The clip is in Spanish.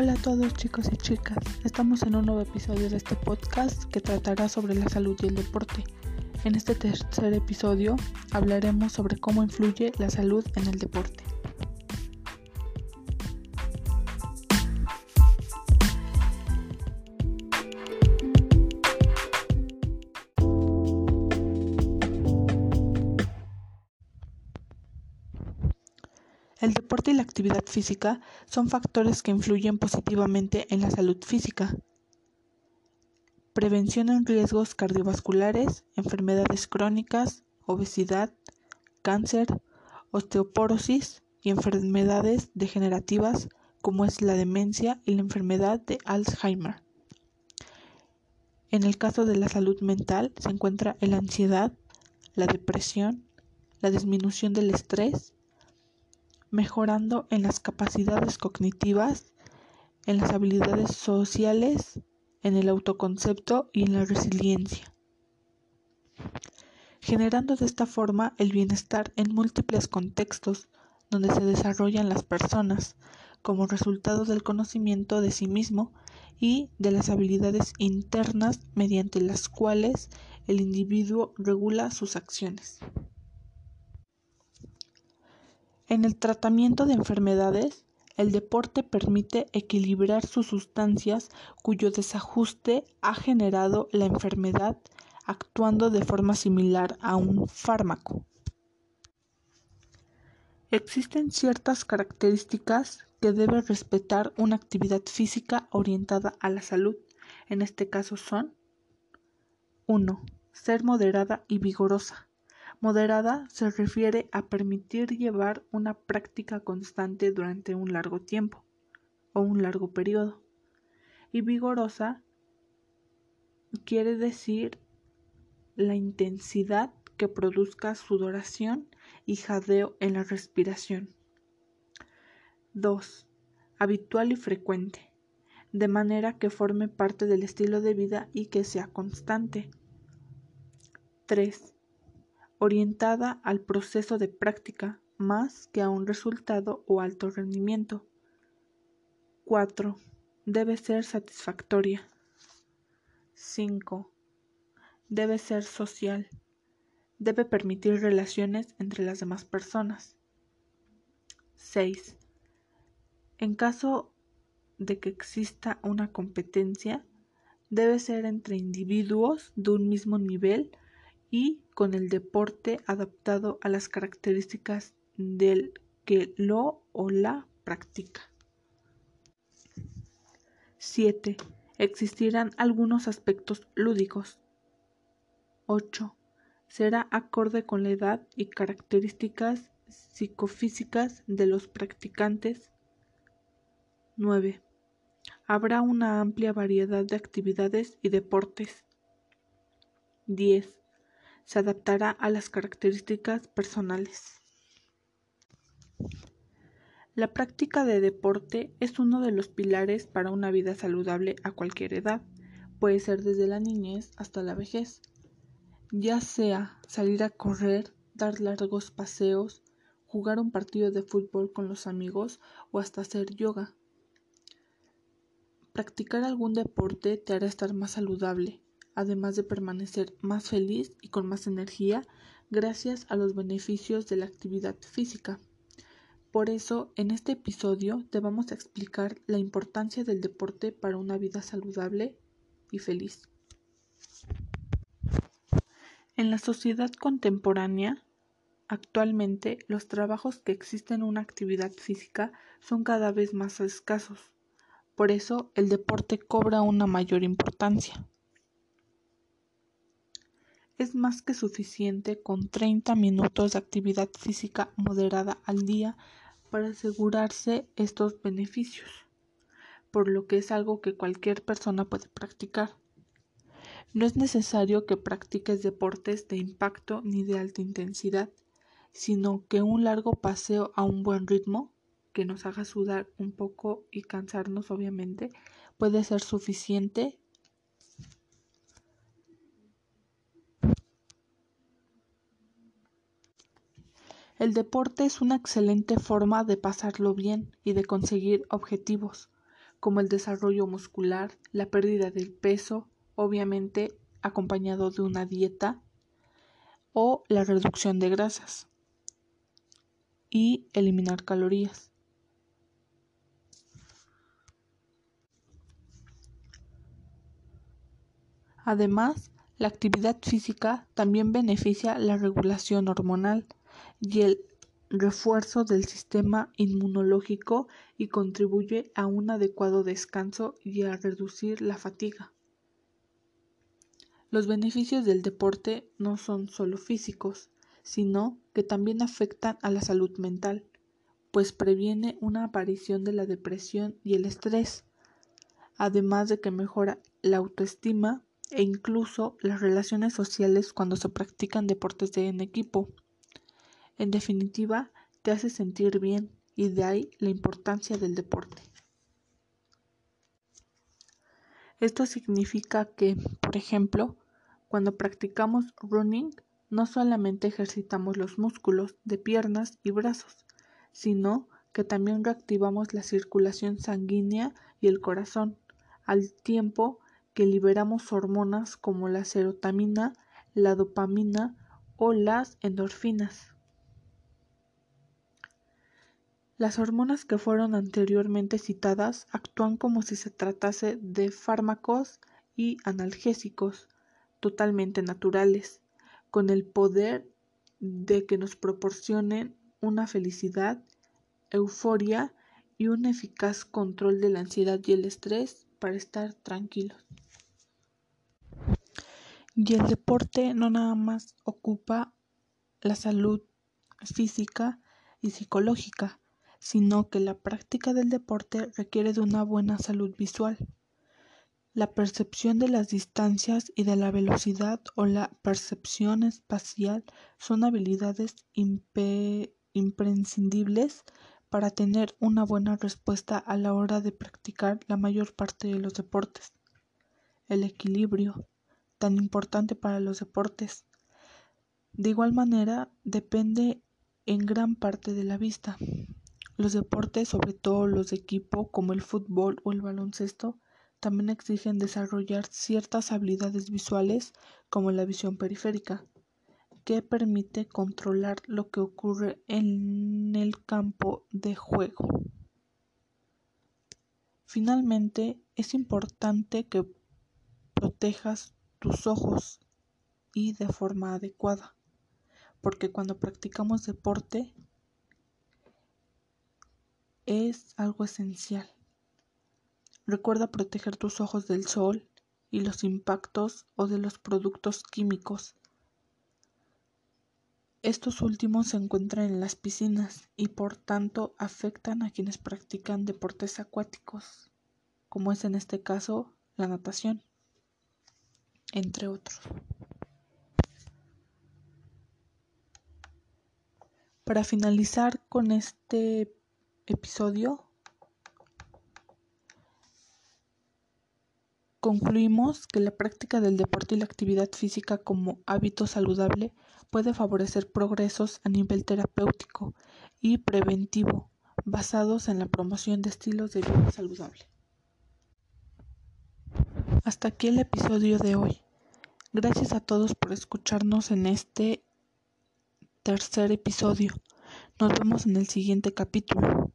Hola a todos chicos y chicas, estamos en un nuevo episodio de este podcast que tratará sobre la salud y el deporte. En este tercer episodio hablaremos sobre cómo influye la salud en el deporte. El deporte y la actividad física son factores que influyen positivamente en la salud física. Prevención en riesgos cardiovasculares, enfermedades crónicas, obesidad, cáncer, osteoporosis y enfermedades degenerativas como es la demencia y la enfermedad de Alzheimer. En el caso de la salud mental se encuentra la ansiedad, la depresión, la disminución del estrés, mejorando en las capacidades cognitivas, en las habilidades sociales, en el autoconcepto y en la resiliencia, generando de esta forma el bienestar en múltiples contextos donde se desarrollan las personas como resultado del conocimiento de sí mismo y de las habilidades internas mediante las cuales el individuo regula sus acciones. En el tratamiento de enfermedades, el deporte permite equilibrar sus sustancias cuyo desajuste ha generado la enfermedad actuando de forma similar a un fármaco. Existen ciertas características que debe respetar una actividad física orientada a la salud. En este caso son 1. Ser moderada y vigorosa. Moderada se refiere a permitir llevar una práctica constante durante un largo tiempo o un largo periodo. Y vigorosa quiere decir la intensidad que produzca sudoración y jadeo en la respiración. 2. Habitual y frecuente, de manera que forme parte del estilo de vida y que sea constante. 3 orientada al proceso de práctica más que a un resultado o alto rendimiento. 4. Debe ser satisfactoria. 5. Debe ser social. Debe permitir relaciones entre las demás personas. 6. En caso de que exista una competencia, debe ser entre individuos de un mismo nivel y con el deporte adaptado a las características del que lo o la practica. 7. Existirán algunos aspectos lúdicos. 8. Será acorde con la edad y características psicofísicas de los practicantes. 9. Habrá una amplia variedad de actividades y deportes. 10 se adaptará a las características personales. La práctica de deporte es uno de los pilares para una vida saludable a cualquier edad, puede ser desde la niñez hasta la vejez, ya sea salir a correr, dar largos paseos, jugar un partido de fútbol con los amigos o hasta hacer yoga. Practicar algún deporte te hará estar más saludable, además de permanecer más feliz y con más energía gracias a los beneficios de la actividad física. Por eso, en este episodio te vamos a explicar la importancia del deporte para una vida saludable y feliz. En la sociedad contemporánea, actualmente los trabajos que existen en una actividad física son cada vez más escasos. Por eso, el deporte cobra una mayor importancia. Es más que suficiente con 30 minutos de actividad física moderada al día para asegurarse estos beneficios, por lo que es algo que cualquier persona puede practicar. No es necesario que practiques deportes de impacto ni de alta intensidad, sino que un largo paseo a un buen ritmo, que nos haga sudar un poco y cansarnos obviamente, puede ser suficiente El deporte es una excelente forma de pasarlo bien y de conseguir objetivos. como el desarrollo muscular, la pérdida del peso, obviamente acompañado de una dieta, o la reducción de grasas y eliminar calorías. Además, la actividad física también beneficia la regulación hormonal y el refuerzo del sistema inmunológico y contribuye a un adecuado descanso y a reducir la fatiga. Los beneficios del deporte no son solo físicos, sino que también afectan a la salud mental, pues previene una aparición de la depresión y el estrés, además de que mejora la autoestima e incluso las relaciones sociales cuando se practican deportes en equipo. En definitiva, te hace sentir bien y de ahí la importancia del deporte. Esto significa que, por ejemplo, cuando practicamos running, no solamente ejercitamos los músculos de piernas y brazos, sino que también reactivamos la circulación sanguínea y el corazón, al tiempo que liberamos hormonas como la serotonina, la dopamina o las endorfinas. Las hormonas que fueron anteriormente citadas actúan como si se tratase de fármacos y analgésicos totalmente naturales, con el poder de que nos proporcionen una felicidad, euforia y un eficaz control de la ansiedad y el estrés para estar tranquilos. Y el deporte no nada más ocupa la salud física y psicológica, sino que la práctica del deporte requiere de una buena salud visual. La percepción de las distancias y de la velocidad o la percepción espacial son habilidades imprescindibles para tener una buena respuesta a la hora de practicar la mayor parte de los deportes. El equilibrio, tan importante para los deportes, de igual manera depende en gran parte de la vista. Los deportes, sobre todo los de equipo como el fútbol o el baloncesto, también exigen desarrollar ciertas habilidades visuales como la visión periférica, que permite controlar lo que ocurre en el campo de juego. Finalmente, es importante que protejas tus ojos y de forma adecuada, porque cuando practicamos deporte es algo esencial. Recuerda proteger tus ojos del sol y los impactos o de los productos químicos. Estos últimos se encuentran en las piscinas y por tanto afectan a quienes practican deportes acuáticos, como es en este caso la natación, entre otros. Para finalizar con este episodio concluimos que la práctica del deporte y la actividad física como hábito saludable puede favorecer progresos a nivel terapéutico y preventivo basados en la promoción de estilos de vida saludable. Hasta aquí el episodio de hoy. Gracias a todos por escucharnos en este tercer episodio. Nos vemos en el siguiente capítulo.